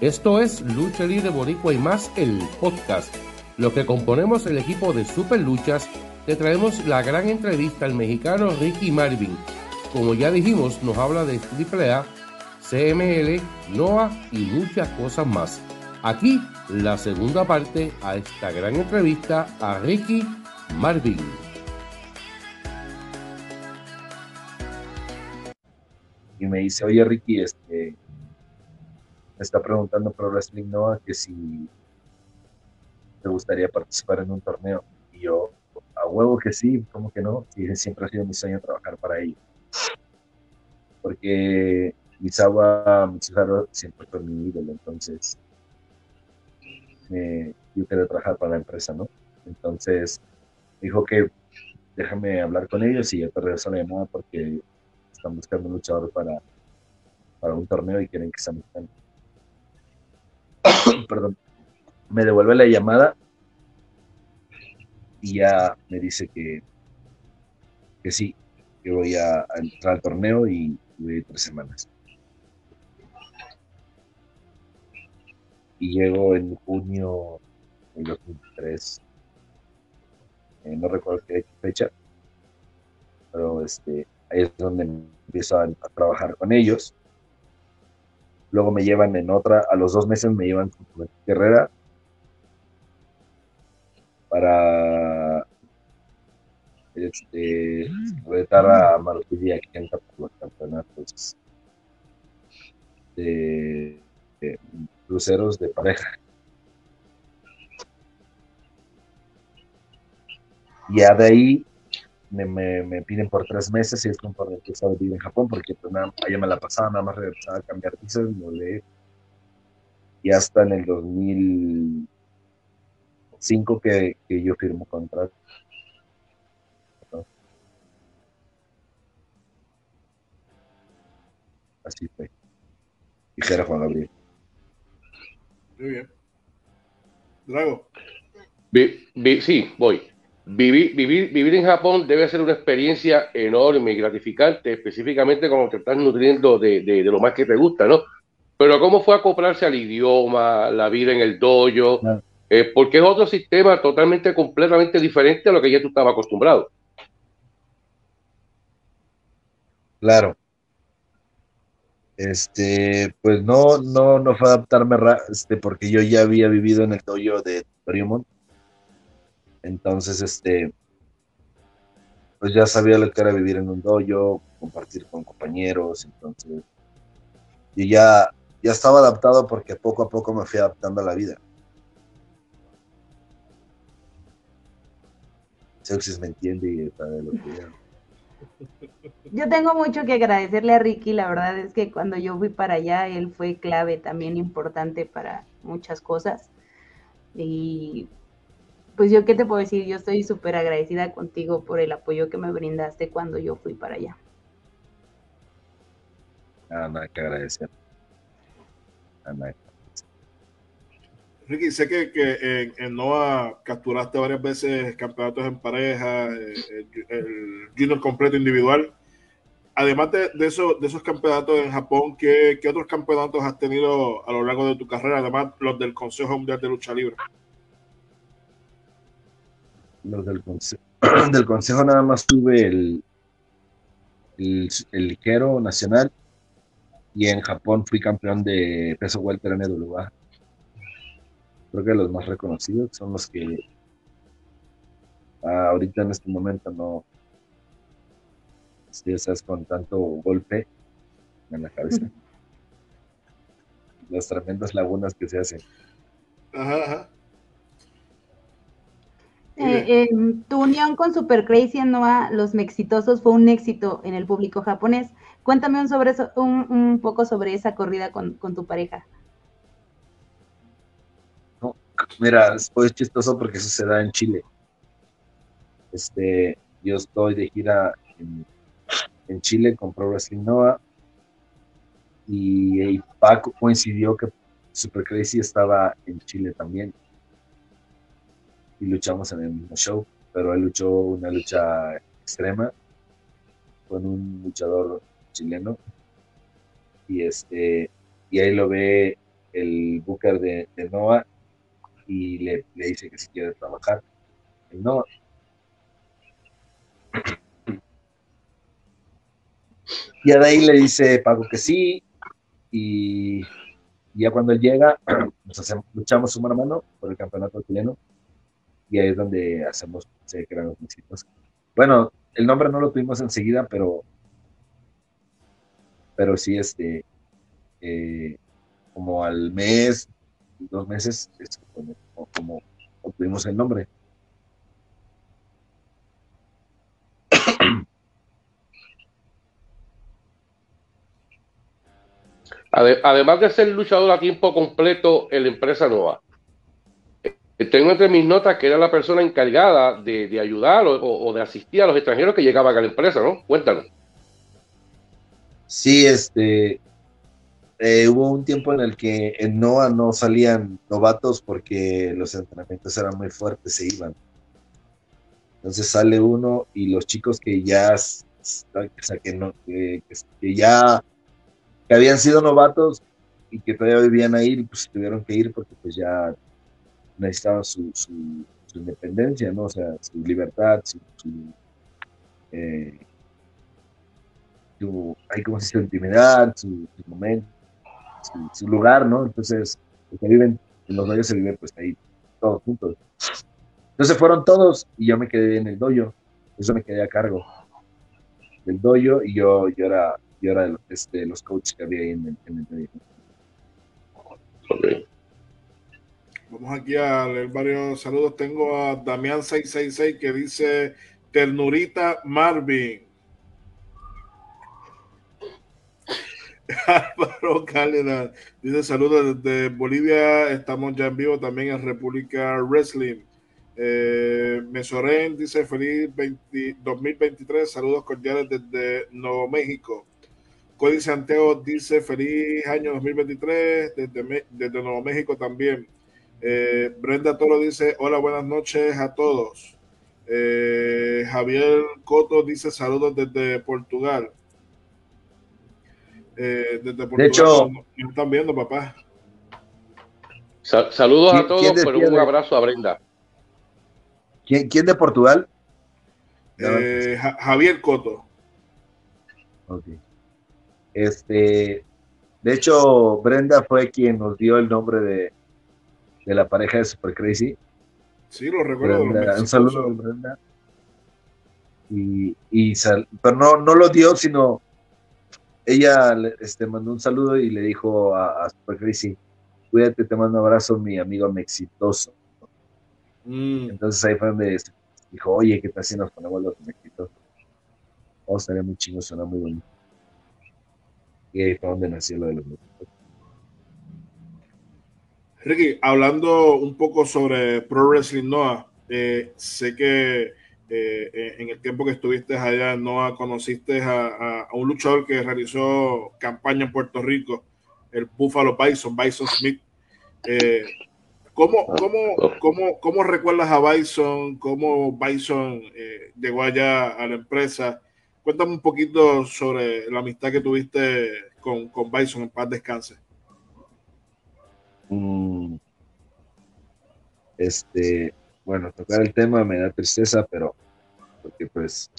Esto es Lucha Libre Boricua y más el podcast. Lo que componemos el equipo de Super Luchas, te traemos la gran entrevista al mexicano Ricky Marvin. Como ya dijimos, nos habla de AAA, CML, NOAA y muchas cosas más. Aquí la segunda parte a esta gran entrevista a Ricky Marvin. Y me dice, oye Ricky, este, está preguntando Pro Wrestling Nova que si te gustaría participar en un torneo. Y yo, a huevo que sí, como que no, y siempre ha sido mi sueño trabajar para ellos. Porque Misawa Mitsuharu siempre fue mi ídolo, entonces yo quería trabajar para la empresa, ¿no? Entonces dijo que déjame hablar con ellos y yo te regreso la llamada porque están buscando un luchador para, para un torneo y quieren que sea mexicano. Perdón. Me devuelve la llamada y ya me dice que, que sí, que voy a, entrar al torneo y voy tres semanas. Y llego en junio del 2003. Eh, no recuerdo qué fecha, pero este, ahí es donde empiezo a, trabajar con ellos. Luego me llevan en otra, a los dos meses me llevan con Guerrera para este, retar a Marutilla aquí en los campeonatos de, de, cruceros de pareja. Ya de ahí me, me, piden por tres meses y es como por empezar a vivir en Japón, porque pues nada, allá me la pasaba, nada más regresaba a cambiar visas, y hasta en el 2005 que, que yo firmo contrato. Así fue. Dijera Juan Gabriel. Muy bien. Drago. sí, voy. Vivir, vivir, vivir en Japón debe ser una experiencia enorme y gratificante, específicamente cuando te estás nutriendo de, de, lo más que te gusta, ¿no? Pero ¿cómo fue acoplarse al idioma, la vida en el dojo? Eh, porque es otro sistema totalmente, completamente diferente a lo que ya tú estabas acostumbrado. Claro. Este, pues no, no, no fue adaptarme, este, porque yo ya había vivido en el dojo de Fremont entonces, este, pues ya sabía lo que era vivir en un dojo, compartir con compañeros, entonces, y ya, ya estaba adaptado porque poco a poco me fui adaptando a la vida. Seuxis me entiende y sabe lo que yo tengo mucho que agradecerle a Ricky, la verdad es que cuando yo fui para allá, él fue clave también importante para muchas cosas. Y pues yo qué te puedo decir, yo estoy súper agradecida contigo por el apoyo que me brindaste cuando yo fui para allá. Nada, nada que agradecer. Nada, Ricky, sé que, que en, NOA capturaste varias veces campeonatos en pareja, eh, el, junior completo individual. Además de, de, eso, de esos campeonatos en Japón, ¿qué, ¿qué, otros campeonatos has tenido a lo largo de tu carrera? Además, los del Consejo Mundial de Lucha Libre los del consejo, del consejo nada más tuve el, el, ligero nacional y en Japón fui campeón de peso welter en NWA. Creo que los más reconocidos son los que ah, ahorita en este momento no si estás con tanto golpe en la cabeza. Las tremendas lagunas que se hacen. Ajá, ajá. Eh, tu unión con Super Crazy en Noah, Los Mexitosos, fue un éxito en el público japonés. Cuéntame un, sobre un, poco sobre esa corrida con, tu pareja. mira, es chistoso porque eso se da en Chile. Este, yo estoy de gira en, Chile con Pro Wrestling Noah y, y Paco coincidió que Super Crazy estaba en Chile también y luchamos en el mismo show, pero él luchó una lucha extrema con un luchador chileno y este y ahí lo ve el booker de, Noah y le, dice que si quiere trabajar. El Noah. Y a de ahí le dice Pago que sí, y ya cuando él llega, nos hacemos, luchamos su mano por el campeonato chileno, y ahí es donde hacemos, se crean los. Bueno, el nombre no lo tuvimos enseguida, pero, pero sí, este, eh, como al mes, dos meses, es como, obtuvimos el nombre. Además de ser luchador a tiempo completo en la empresa nueva, tengo entre mis notas que era la persona encargada de, ayudar o, de asistir a los extranjeros que llegaban a la empresa, ¿no? Cuéntanos. Sí, este, eh, hubo un tiempo en el que en NOA no salían novatos porque los entrenamientos eran muy fuertes, se iban. Entonces sale uno y los chicos que ya, o sea, que, no, que, ya que habían sido novatos y que todavía vivían ahí, pues tuvieron que ir porque pues ya necesitaban su, independencia, ¿no? O sea, su libertad, su, su, eh, su ¿cómo se dice? intimidad, su, momento, su, lugar, ¿no? Entonces, los viven, en los doyos se viven pues ahí todos juntos. Entonces fueron todos y yo me quedé en el doyo, eso me quedé a cargo del doyo y yo, yo era y ahora de este, los coaches que había ahí en el, en Vamos aquí a leer varios saludos. Tengo a Damián666 que dice Ternurita Marvin. Álvaro Cálida dice saludos desde Bolivia. Estamos ya en vivo también en República Wrestling. Eh, Mesoren dice feliz 2023. Saludos cordiales desde Nuevo México. Cody Santiago dice feliz año 2023 desde, desde Nuevo México también. Eh, Brenda Toro dice hola, buenas noches a todos. Eh, Javier Coto dice saludos desde Portugal. Eh, desde Portugal. De hecho, nos están viendo, papá. saludos a todos, pero un abrazo a Brenda. ¿Quién, quién de Portugal? Javier Coto. Okay. Este, de hecho, Brenda fue quien nos dio el nombre de, de la pareja de Super Crazy. Sí, lo recuerdo. un saludo a Brenda. Y, y pero no, no lo dio, sino ella este, mandó un saludo y le dijo a, Super Crazy, cuídate, te mando un abrazo, mi amigo exitoso. Mm. Entonces ahí fue donde dijo, oye, ¿qué tal si nos ponemos los exitosos? Oh, estaría muy chingo, suena muy bonito. Y ahí fue donde nació lo de los Ricky, hablando un poco sobre Pro Wrestling Noah, eh, sé que eh, eh, en el tiempo que estuviste allá en Noah conociste a, un luchador que realizó campaña en Puerto Rico, el Buffalo Bison, Bison Smith. ¿cómo, cómo, cómo, cómo, recuerdas a Bison? ¿Cómo Bison llegó allá a la empresa? Cuéntame un poquito sobre la amistad que tuviste con, con Bison en paz descanse. Este, bueno, tocar el tema me da tristeza, pero porque pues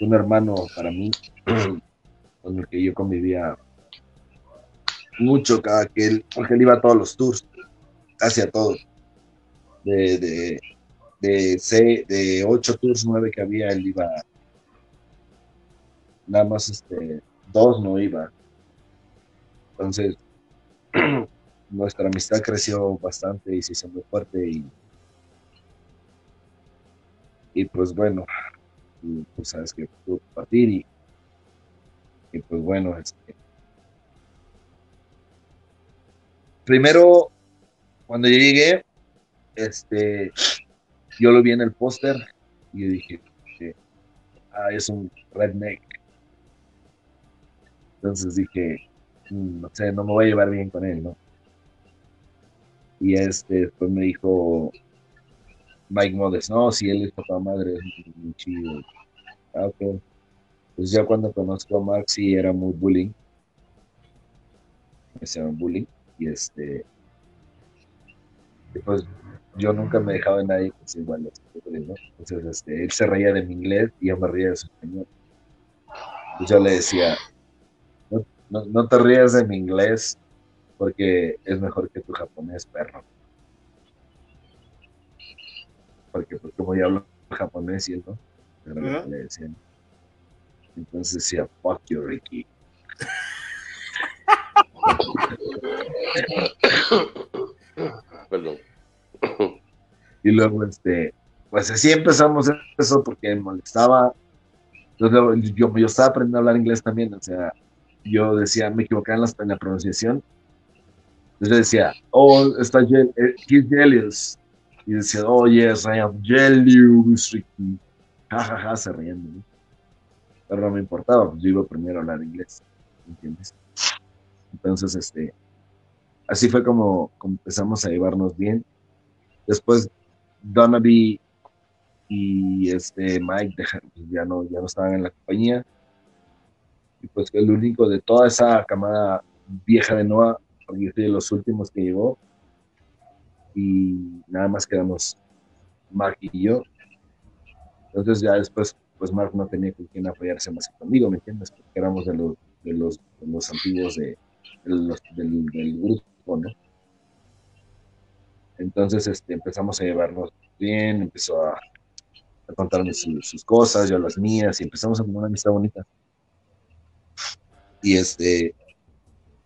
un hermano para mí con el que yo convivía mucho cada que él, porque él iba a todos los tours, casi a todos. De, de, de, de ocho tours, nueve que había, él iba nada más este, dos no iba. Entonces, nuestra amistad creció bastante y se hizo muy fuerte y, y pues bueno, pues sabes que pudo partir y, y pues bueno, este, primero, cuando yo llegué, este, yo lo vi en el póster y dije, ah, es un redneck entonces dije, mm, no sé, no me voy a llevar bien con él, ¿no? Y este, después me dijo Mike Modes, no, si él es papá madre, es muy chido. Ah, ok. Pues ya cuando conozco a Max, sí era muy bullying. Me hacían bullying. Y este, pues yo nunca me dejaba de nadie que sea igual. Entonces, este, él se reía de mi inglés y yo me reía de su español. Entonces yo le decía, no, no, te rías de mi inglés porque es mejor que tu japonés, perro. Porque, pues, como yo hablo japonés y él no, le decían. Entonces decía, fuck you, Ricky. Perdón. Y luego, este, pues así empezamos eso porque me molestaba. Yo, yo, yo, estaba aprendiendo a hablar inglés también, o sea, yo decía, me equivocaba en la, en la pronunciación. Entonces decía, oh, está eh, he's jealous. Y decía, oh, yes, I am jealous, Ricky. Ja, ja, ja, se riendo. Pero no me importaba, pues yo iba primero a hablar inglés, ¿entiendes? Entonces, este, así fue como, empezamos a llevarnos bien. Después, Donaby y este Mike pues, ya no, ya no estaban en la compañía. Y pues el único de toda esa camada vieja de Noah, porque yo fui de los últimos que llegó. Y nada más quedamos Mark y yo. Entonces ya después, pues Mark no tenía con quién apoyarse más que conmigo, ¿me entiendes? Porque éramos de los, de los, antiguos de, del, grupo, ¿no? Entonces este, empezamos a llevarnos bien, empezó a, a contarme sus cosas, yo las mías, y empezamos a tener una amistad bonita. Y este,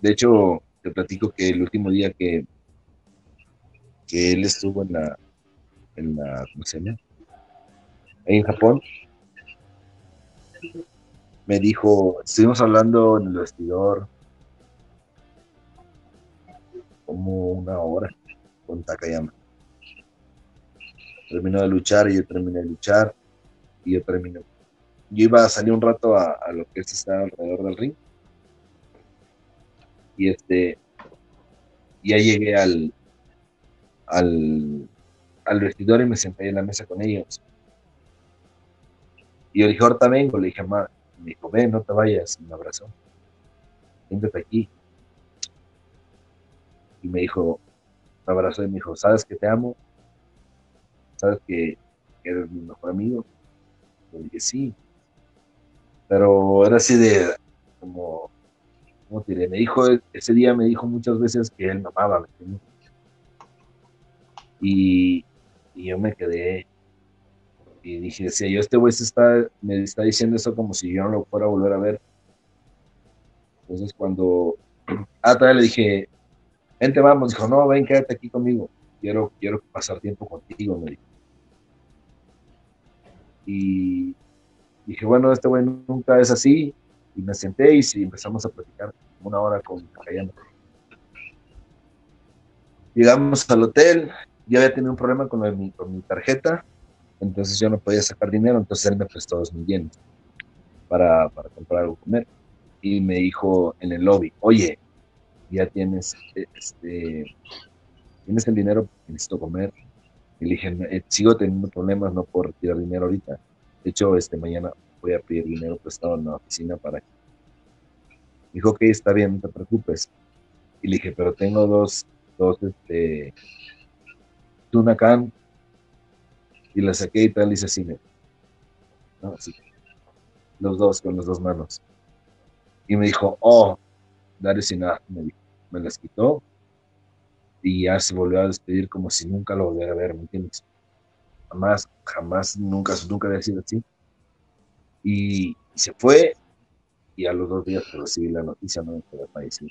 de hecho, te platico que el último día que, que él estuvo en la, en la, ¿cómo se en Japón, me dijo, estuvimos hablando en el vestidor como una hora con Takayama. Terminó de luchar y yo terminé de luchar y yo terminé. Yo iba a salir un rato a, lo que es estar alrededor del ring. Y este, ya llegué al, al, al vestidor y me senté en la mesa con ellos. Y yo dije, ahorita vengo, le dije, mamá, me dijo, ven, no te vayas, me abrazó. Siéntate aquí y me dijo, me abrazó y me dijo, ¿sabes que te amo? ¿Sabes que eres mi mejor amigo? Le dije, sí. Pero era así de, como, Me dijo, ese día me dijo muchas veces que él me amaba, Y, y yo me quedé y dije, decía yo, este güey está, me está diciendo eso como si yo no lo fuera a volver a ver. Entonces cuando, ah, todavía le dije, vente, vamos. Dijo, no, ven, quédate aquí conmigo. Quiero, quiero pasar tiempo contigo, me dijo. Y dije, bueno, este güey nunca es así. Y me senté y sí, empezamos a platicar una hora con Cayano. Llegamos al hotel, yo había tenido un problema con, mi, con mi tarjeta, entonces yo no podía sacar dinero, entonces él me prestó dos mil yenes para, para comprar algo comer. Y me dijo en el lobby, oye, ya tienes, eh, este, tienes el dinero, necesito comer. Y le dije, eh, sigo teniendo problemas, no puedo retirar dinero ahorita. De hecho, este, mañana voy a pedir dinero prestado en la oficina para... Dijo, ok, está bien, no te preocupes. Y le dije, pero tengo dos, dos, este, Tunacan, y la saqué y tal, y dice, sí, no, Los dos, con las dos manos. Y me dijo, oh, that is enough, me me las quitó y ya se volvió a despedir como si nunca lo volviera a ver, ¿me entiendes? Jamás, jamás, nunca, nunca había sido así. Y, se fue y a los dos días recibí la noticia no de fallecido.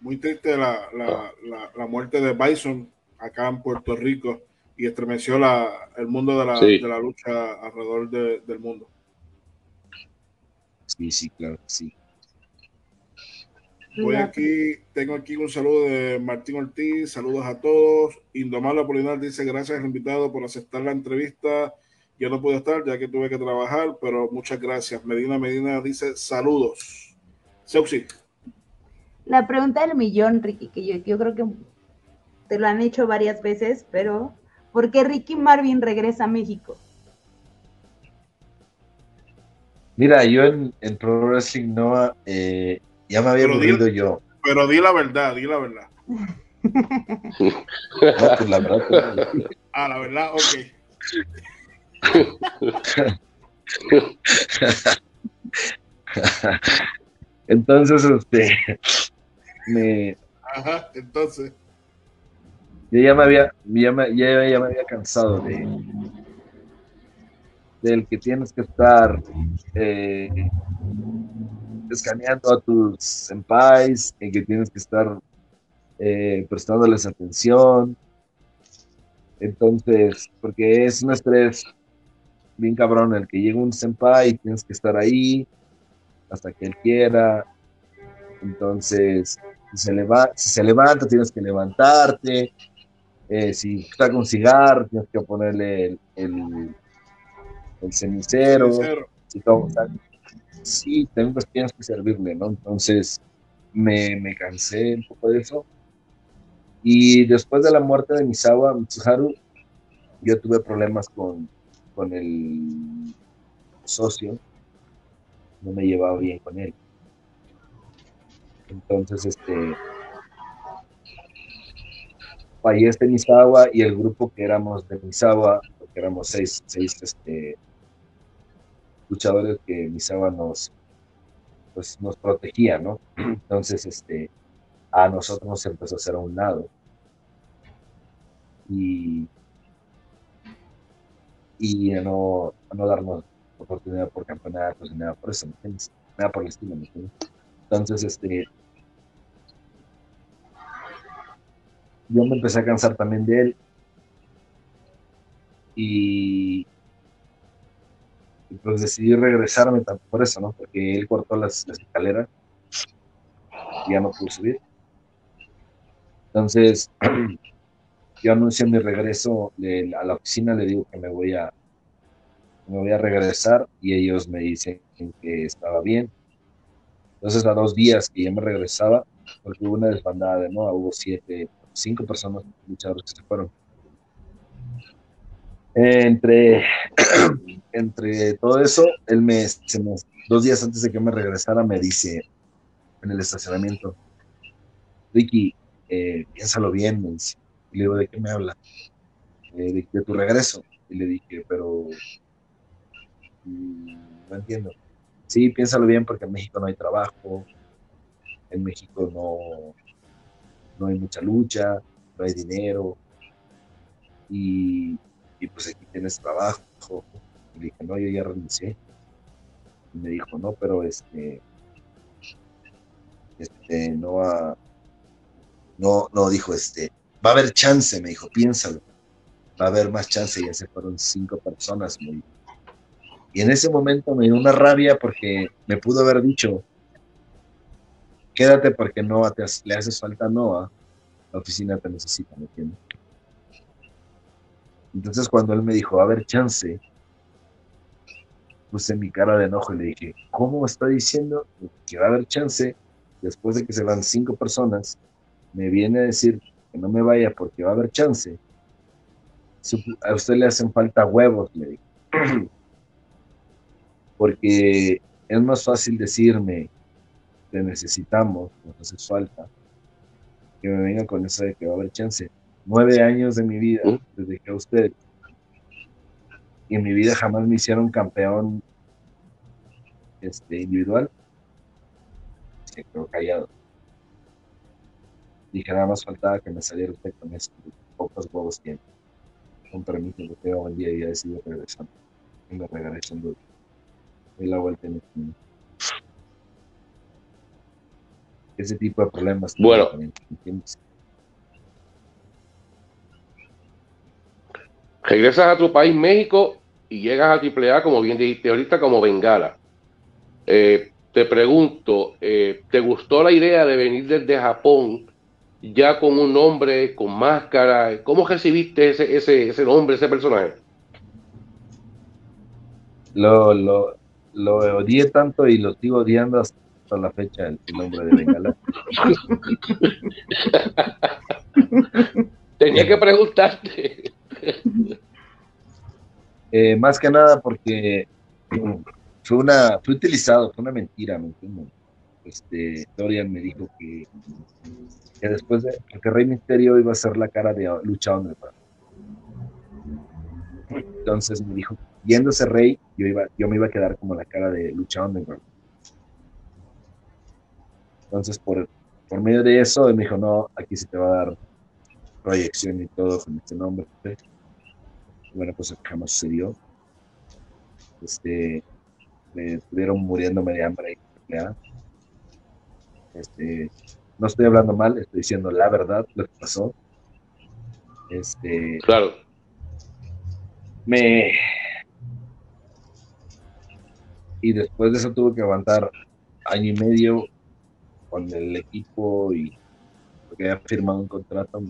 Muy triste la, la, la, muerte de Bison acá en Puerto Rico y estremeció la, el mundo de la, de la lucha alrededor del mundo. Sí, sí, claro, sí. Voy aquí, tengo aquí un saludo de Martín Ortiz, saludos a todos. Indomable Apolinar dice gracias invitado por aceptar la entrevista. Yo no pude estar ya que tuve que trabajar, pero muchas gracias. Medina Medina dice saludos. Seuxi. La pregunta del millón, Ricky, que yo, yo creo que te lo han hecho varias veces, pero ¿por qué Ricky Marvin regresa a México? Mira, yo en, Pro Wrestling Nova eh, Ya me había aburrido yo. Pero di la verdad, di la verdad. No, pues la verdad. Ah, la verdad, ok. Entonces, este, me, Ajá, entonces. yo ya me había, ya me, ya, ya me había cansado de del que tienes que estar eh, escaneando a tus senpais, en que tienes que estar eh, prestándoles atención. Entonces, porque es un estrés bien cabrón el que llega un senpai y tienes que estar ahí hasta que él quiera. Entonces, si se, levanta, tienes que levantarte. Eh, si está con cigarro, tienes que ponerle el, el cenicero. Si todo, o sea, sí, tengo que- tienes que servirle, ¿no? Entonces, me, me cansé un poco de eso. Y después de la muerte de Misawa Mitsuharu, yo tuve problemas con, con el socio. No me llevaba bien con él. Entonces, este, fallece Misawa y el grupo que éramos de Misawa, porque éramos seis, seis este, luchadores que Misawa nos, pues, nos protegía, ¿no? Entonces, este, a nosotros nos empezó a hacer a un lado. Y, y a no, a no darnos oportunidad por campeonatos ni nada por eso, ¿me entiendes? Nada por el estilo, ¿me entiendes? Entonces, este, yo me empecé a cansar también de él. Y, y pues decidí regresarme por eso, ¿no? Porque él cortó las, escaleras y ya no pude subir. Entonces, yo anuncié mi regreso a la oficina, le digo que me voy a me voy a regresar y ellos me dicen que estaba bien. Entonces, a dos días que ya me regresaba, porque hubo una desbandada de nuevo, hubo siete, cinco personas luchadores que se fueron. Entre, entre todo eso, él me, dos días antes de que me regresara, me dice en el estacionamiento, Ricky, eh, piénsalo bien. Y le digo, ¿de qué me habla? Eh, de, de tu regreso. Y le dije, pero mm, no entiendo. Sí, piénsalo bien porque en México no hay trabajo, en México no, no hay mucha lucha, no hay dinero, y, y pues aquí tienes trabajo. Dije, no, yo ya renuncié. Y me dijo, no, pero este, este, no no, no, dijo, este, va a haber chance, me dijo, piénsalo, va a haber más chance, ya se fueron cinco personas, me dijo. Y en ese momento me dio una rabia porque me pudo haber dicho, quédate porque Noah te, le haces falta a Noah, la oficina te necesita, ¿me entiendes? Entonces cuando él me dijo, a haber chance, puse mi cara de enojo y le dije, ¿cómo está diciendo que va a haber chance después de que se van cinco personas? Me viene a decir que no me vaya porque va a haber chance. A usted le hacen falta huevos, le dije. Porque es más fácil decirme te necesitamos, nos haces falta, que me venga con eso de que va a haber chance. Nueve años de mi vida, desde que a usted, y en mi vida jamás me hicieron campeón este, individual, se quedó callado. Dije, nada más faltaba que me saliera usted con eso, pocos huevos tiene. Con permiso, que tengo buen día y ya decidido regresar. Y me regresando. Doy la vuelta en el. Ese tipo de problemas. Bueno. también, ¿entiendes? Regresas a tu país, México, y llegas a AAA, como bien dijiste ahorita, como Bengala. Eh, te pregunto, eh, ¿te gustó la idea de venir desde Japón ya con un nombre, con máscara? ¿Cómo recibiste ese, ese, ese nombre, ese personaje? Lo, lo, lo odié tanto y lo sigo odiando hasta la fecha el, nombre de Bengala. Tenía que preguntarte. Eh, más que nada porque mm, fue una, fue utilizado, fue una mentira, ¿me entiendes? este, Dorian me dijo que, que después de que Rey Misterio iba a ser la cara de Lucha Underground. Entonces me dijo, ese Rey, yo, iba, yo me iba a quedar como la cara de Lucha Underground. Entonces, por, por medio de eso, él me dijo, no, aquí se te va a dar proyección y todo con este nombre. Bueno, pues jamás sucedió. Este, me estuvieron muriéndome de hambre. Este, no estoy hablando mal, estoy diciendo la verdad, lo que pasó. Este, claro. Me. Y después de eso tuve que aguantar año y medio con el equipo y porque había firmado un contrato.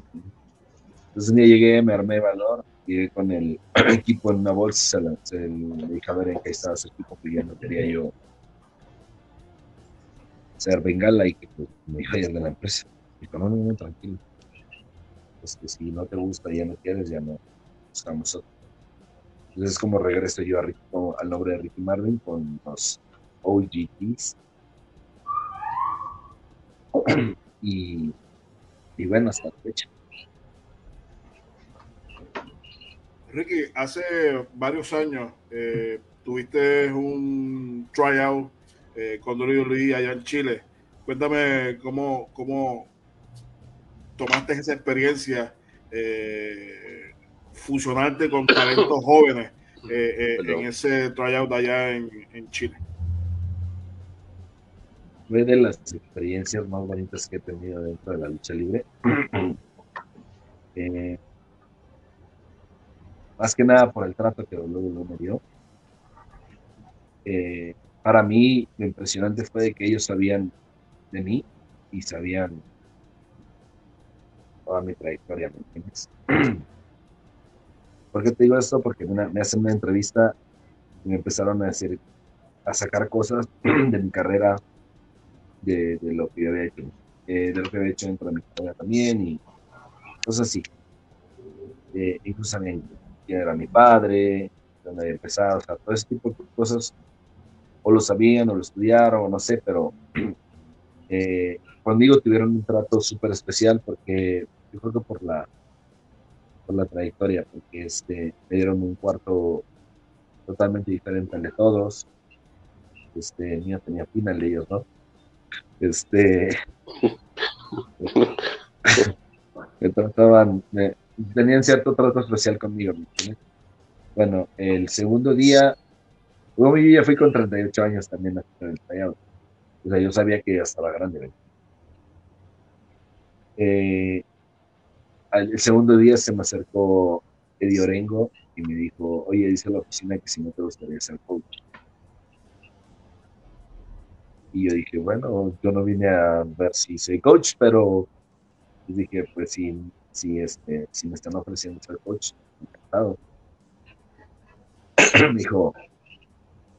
Entonces un día llegué, me armé valor, llegué con el equipo en una bolsa, se, le dije a ver en qué estaba su equipo pidiendo, quería yo ser bengala y que pues, me dijo de la empresa. Dijo, no, no, no, tranquilo. Es que si no te gusta, ya no quieres, ya no buscamos otro. Entonces es como regreso yo al nombre de Ricky Marvin con los OGTs. y, y bueno, hasta la fecha. Ricky, hace varios años eh, tuviste un tryout eh, con Luis allá en Chile. Cuéntame cómo, cómo tomaste esa experiencia, eh, fusionarte con talentos jóvenes eh, en ese tryout allá en, en Chile. Fue de las experiencias más bonitas que he tenido dentro de la lucha libre. más que nada por el trato que luego me dio. Eh, para mí lo impresionante fue que ellos sabían de mí y sabían toda mi trayectoria, ¿me entiendes? ¿Por qué te digo esto? Porque me hacen una entrevista y me empezaron a decir, a sacar cosas de mi carrera, de, lo que yo había hecho, eh, de lo que había hecho dentro de mi carrera también y cosas así. Eh, incluso también quién era mi padre, dónde había empezado, o sea, todo ese tipo de cosas o lo sabían o lo estudiaron, o no sé, pero eh, conmigo tuvieron un trato súper especial porque yo creo que por la, por la trayectoria, porque este, me dieron un cuarto totalmente diferente al de todos. Este, mío tenía final de ellos, ¿no? Este, me trataban, tenían cierto trato especial conmigo. Bueno, el segundo día yo ya fui con 38 años también el tallado. O sea, yo sabía que ya estaba grande. Eh, el segundo día se me acercó Eddie Orengo y me dijo, oye, dice la oficina que si no te gustaría ser coach. Y yo dije, bueno, yo no vine a ver si soy coach, pero dije, pues si, si, este, si me están ofreciendo ser coach, encantado. me dijo,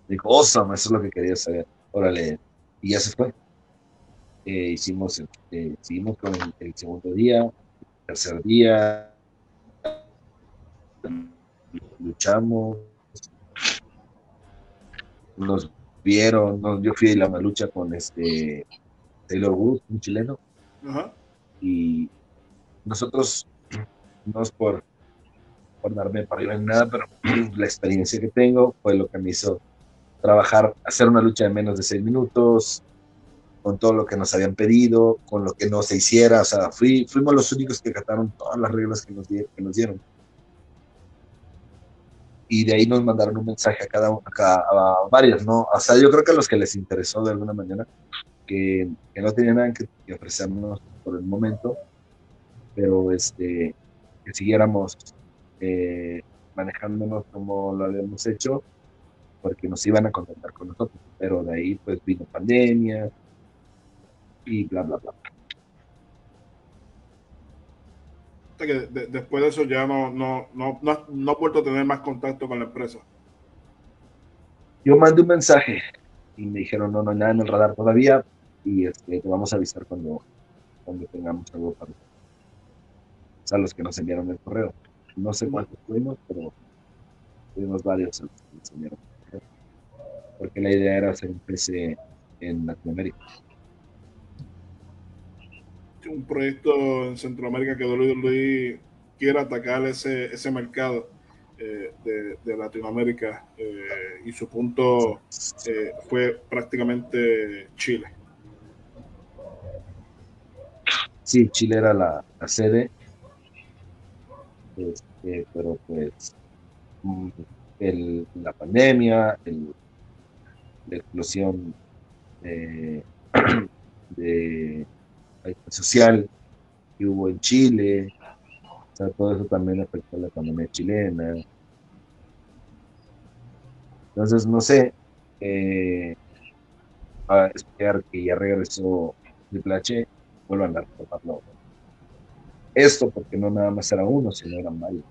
Dijo, awesome, eso es lo que quería saber. Órale, y ya se fue. Eh, hicimos, eh, seguimos con el, segundo día, tercer día, luchamos, nos vieron, yo fui a la lucha con este Taylor Woods, un chileno, y nosotros, no es por, por darme para arriba en nada, pero la experiencia que tengo fue lo que me hizo trabajar, hacer una lucha de menos de seis minutos, con todo lo que nos habían pedido, con lo que no se hiciera, o sea, fui, fuimos los únicos que cataron todas las reglas que nos, que nos dieron. Y de ahí nos mandaron un mensaje a cada uno, a, varios, ¿no? O sea, yo creo que a los que les interesó de alguna manera, que, que no tenían nada que, ofrecernos por el momento, pero este, que siguiéramos eh, manejándonos como lo habíamos hecho porque nos iban a contactar con nosotros, pero de ahí pues vino pandemia y bla, bla, bla. después de eso ya no, no, no, no, no he vuelto a tener más contacto con la empresa. Yo mandé un mensaje y me dijeron, no, no hay nada en el radar todavía y este, te vamos a avisar cuando, cuando tengamos algo para... sea, los que nos enviaron el correo. No sé cuántos fuimos, pero tuvimos varios que nos enviaron porque la idea era hacer un PC en Latinoamérica. un proyecto en Centroamérica que WWE quiere atacar ese, ese mercado eh, de, Latinoamérica eh, y su punto eh, fue prácticamente Chile. Sí, Chile era la, sede, este, pero pues mm, la pandemia, el, la explosión de, social que hubo en Chile, todo eso también afectó a la economía chilena. Entonces, no sé, eh, a esperar que ya regresó Triple H, vuelvan a retomarlo. Esto porque no nada más era uno, sino eran varios.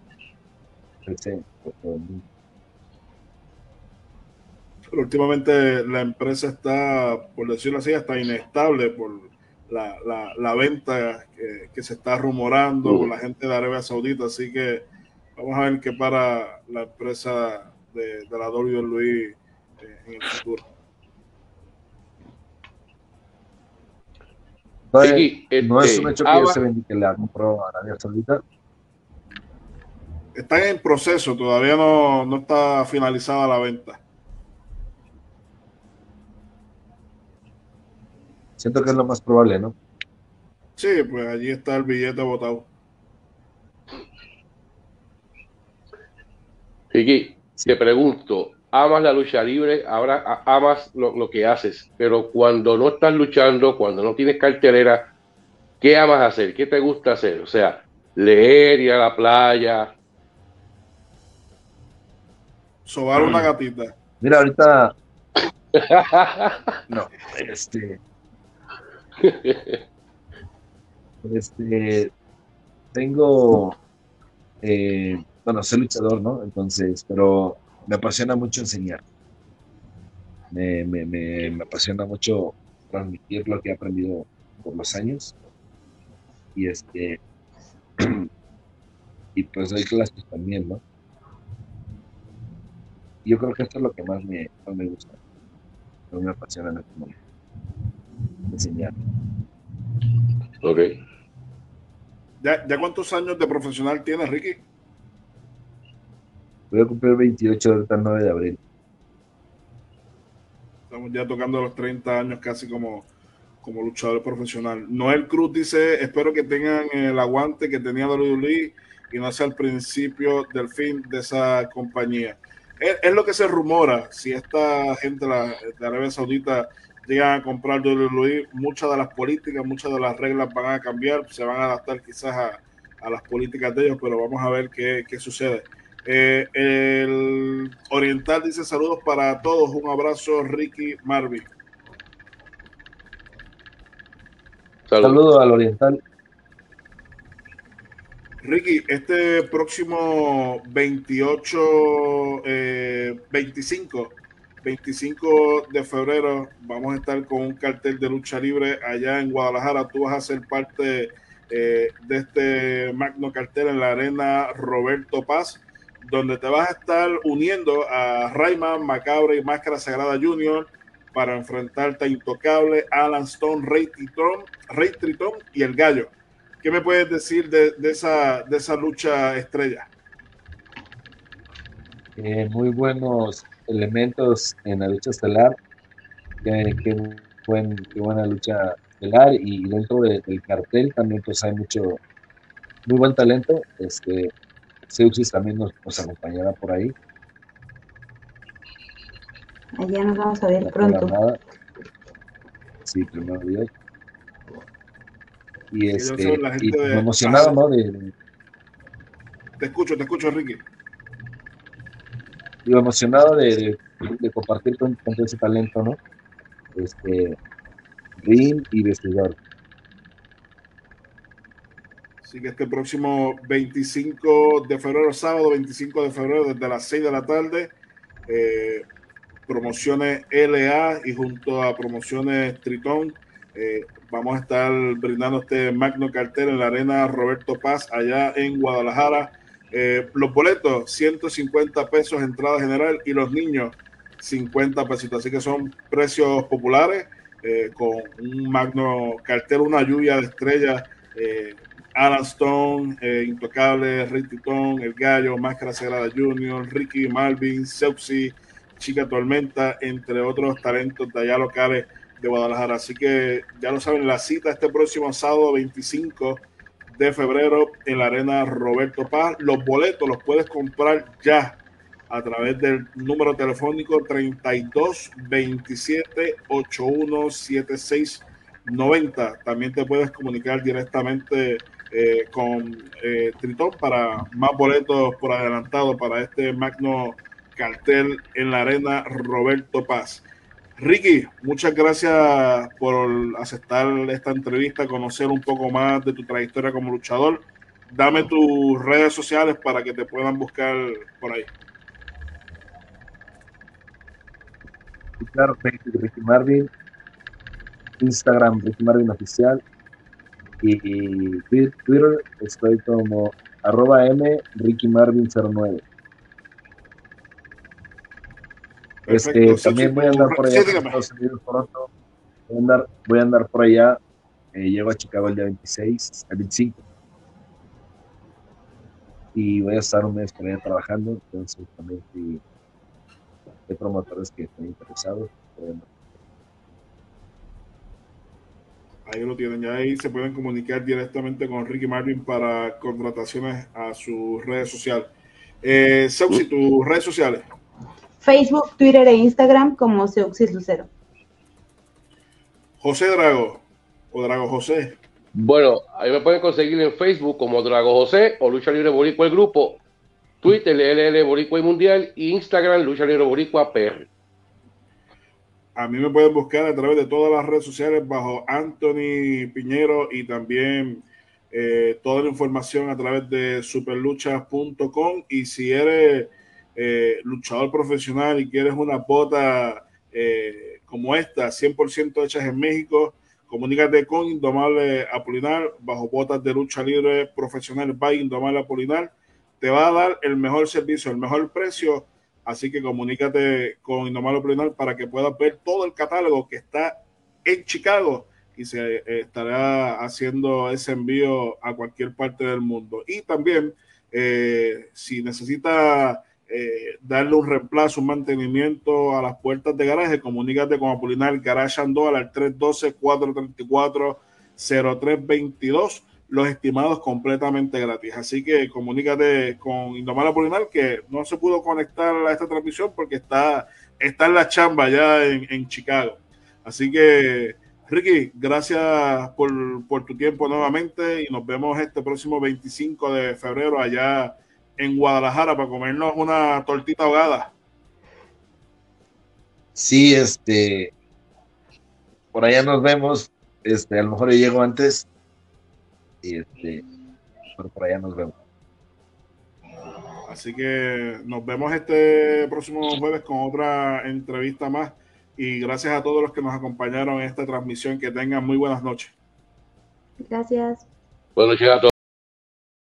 Pero últimamente la empresa está, por decirlo así, está inestable por la, la, venta que, se está rumorando con la gente de Arabia Saudita, así que vamos a ver qué para la empresa de, de la WWE eh, en el futuro. No es, no es un hecho que se que la compró a Arabia Saudita. Está en proceso, todavía no, no está finalizada la venta. Siento que es lo más probable, ¿no? Sí, pues allí está el billete botado. Ricky, te pregunto, amas la lucha libre, ahora amas lo, que haces, pero cuando no estás luchando, cuando no tienes cartelera, ¿qué amas hacer? ¿Qué te gusta hacer? O sea, leer, ir a la playa. Sobar una gatita. Mira, ahorita. no, este. este, tengo, eh, bueno, soy luchador, ¿no? Entonces, pero me apasiona mucho enseñar. Me, me, me, apasiona mucho transmitir lo que he aprendido por los años. Y este, y pues doy clases también, ¿no? Yo creo que esto es lo que más me, me gusta, no me apasiona en este momento enseñar. Ok. ¿Ya, ¿Ya cuántos años de profesional tienes, Ricky? Voy a cumplir 28 del 9 de abril. Estamos ya tocando los 30 años casi como, como luchador profesional. Noel Cruz dice, espero que tengan el aguante que tenía WWE y no sea el principio del fin de esa compañía. Es, lo que se rumora, si esta gente de Arabia Saudita llegan a comprar WWE, muchas de las políticas, muchas de las reglas van a cambiar, se van a adaptar quizás a, las políticas de ellos, pero vamos a ver qué, sucede. Eh, el Oriental dice saludos para todos, un abrazo Ricky Marvin. Saludos al Oriental. Ricky, este próximo 28, 25 25 de febrero vamos a estar con un cartel de lucha libre allá en Guadalajara. Tú vas a ser parte eh, de este magno cartel en la arena Roberto Paz, donde te vas a estar uniendo a Rayman, Macabre y Máscara Sagrada Junior para enfrentarte a Intocable, Alan Stone, Rey Tritón, Rey y El Gallo. ¿Qué me puedes decir de, esa, de esa lucha estrella? Eh, muy buenos elementos en la lucha estelar. Qué, buen, qué buena lucha estelar y dentro del cartel también pues hay mucho, muy buen talento. Este, Seuxis también nos, acompañará por ahí. Allá nos vamos a ver pronto. Sí, primero Dios. Y, este, y emocionado, ¿no? De, te escucho, te escucho, Ricky emocionado de, compartir con, todo ese talento, ¿no? Este, ring y vestidor. Así que este próximo 25 de febrero, sábado 25 de febrero, desde las 6 de la tarde, eh, promociones LA y junto a promociones Tritón, eh, vamos a estar brindando este magno cartel en la arena Roberto Paz, allá en Guadalajara. Eh, los boletos, 150 pesos entrada general y los niños, 50 pesitos. Así que son precios populares. con un magno cartel, una lluvia de estrellas. Alan Stone, eh, Intocable, Rick Titón, El Gallo, Máscara Sagrada Junior, Ricky Malvin, Seuxi, Chica Tormenta, entre otros talentos de allá locales de Guadalajara. Así que ya lo saben, la cita este próximo sábado 25 de febrero en la Arena Roberto Paz. Los boletos los puedes comprar ya a través del número telefónico 32 27 81 76 90. También te puedes comunicar directamente eh, con eh, Tritón para más boletos por adelantado para este magno cartel en la arena Roberto Paz. Ricky, muchas gracias por aceptar esta entrevista, conocer un poco más de tu trayectoria como luchador. Dame tus redes sociales para que te puedan buscar por ahí. Claro, Ricky Marvin, Instagram Ricky Marvin Oficial y Twitter estoy como arroba M Ricky Marvin 09. Este, también voy a andar por allá Estados Unidos pronto. Voy a andar, voy a andar por allá. Eh, llego a Chicago el día 26, el 25. Y voy a estar un mes por allá trabajando. Entonces, también si hay promotores que estén interesados, pueden Ahí lo tienen, ya ahí se pueden comunicar directamente con Ricky Marvin para contrataciones a sus redes sociales. Eh, Seuxi, tus redes sociales. Facebook, Twitter e Instagram como Seuxis Lucero. José Drago o Drago José. Bueno, ahí me pueden conseguir en Facebook como Drago José o Lucha Libre Boricua el grupo, Twitter LL Boricua y Mundial y Instagram Lucha Libre Boricua PR. A mí me pueden buscar a través de todas las redes sociales bajo Anthony Piñero y también eh, toda la información a través de superluchas.com. Y si eres eh, luchador profesional y quieres una bota eh, como esta, 100% hechas en México, comunícate con Indomable Apolinar bajo botas de lucha libre profesional by Indomable Apolinar. Te va a dar el mejor servicio, el mejor precio Así que comunícate con Indomable Plenar para que puedas ver todo el catálogo que está en Chicago y se eh, estará haciendo ese envío a cualquier parte del mundo. Y también, eh, si necesita eh, darle un reemplazo, un mantenimiento a las puertas de garaje, comunícate con Apolinar Garage Andor al 312-434-0322 los estimados completamente gratis. Así que comunícate con Indomar Polinar que no se pudo conectar a esta transmisión porque está, está en la chamba ya en, Chicago. Así que, Ricky, gracias por, por, tu tiempo nuevamente y nos vemos este próximo 25 de febrero allá en Guadalajara para comernos una tortita ahogada. Sí, este, por allá nos vemos. Este, a lo mejor yo llego antes y este, pero por allá nos vemos. Así que nos vemos este próximo jueves con otra entrevista más. Y gracias a todos los que nos acompañaron en esta transmisión. Que tengan muy buenas noches. Gracias. Buenas noches a todos.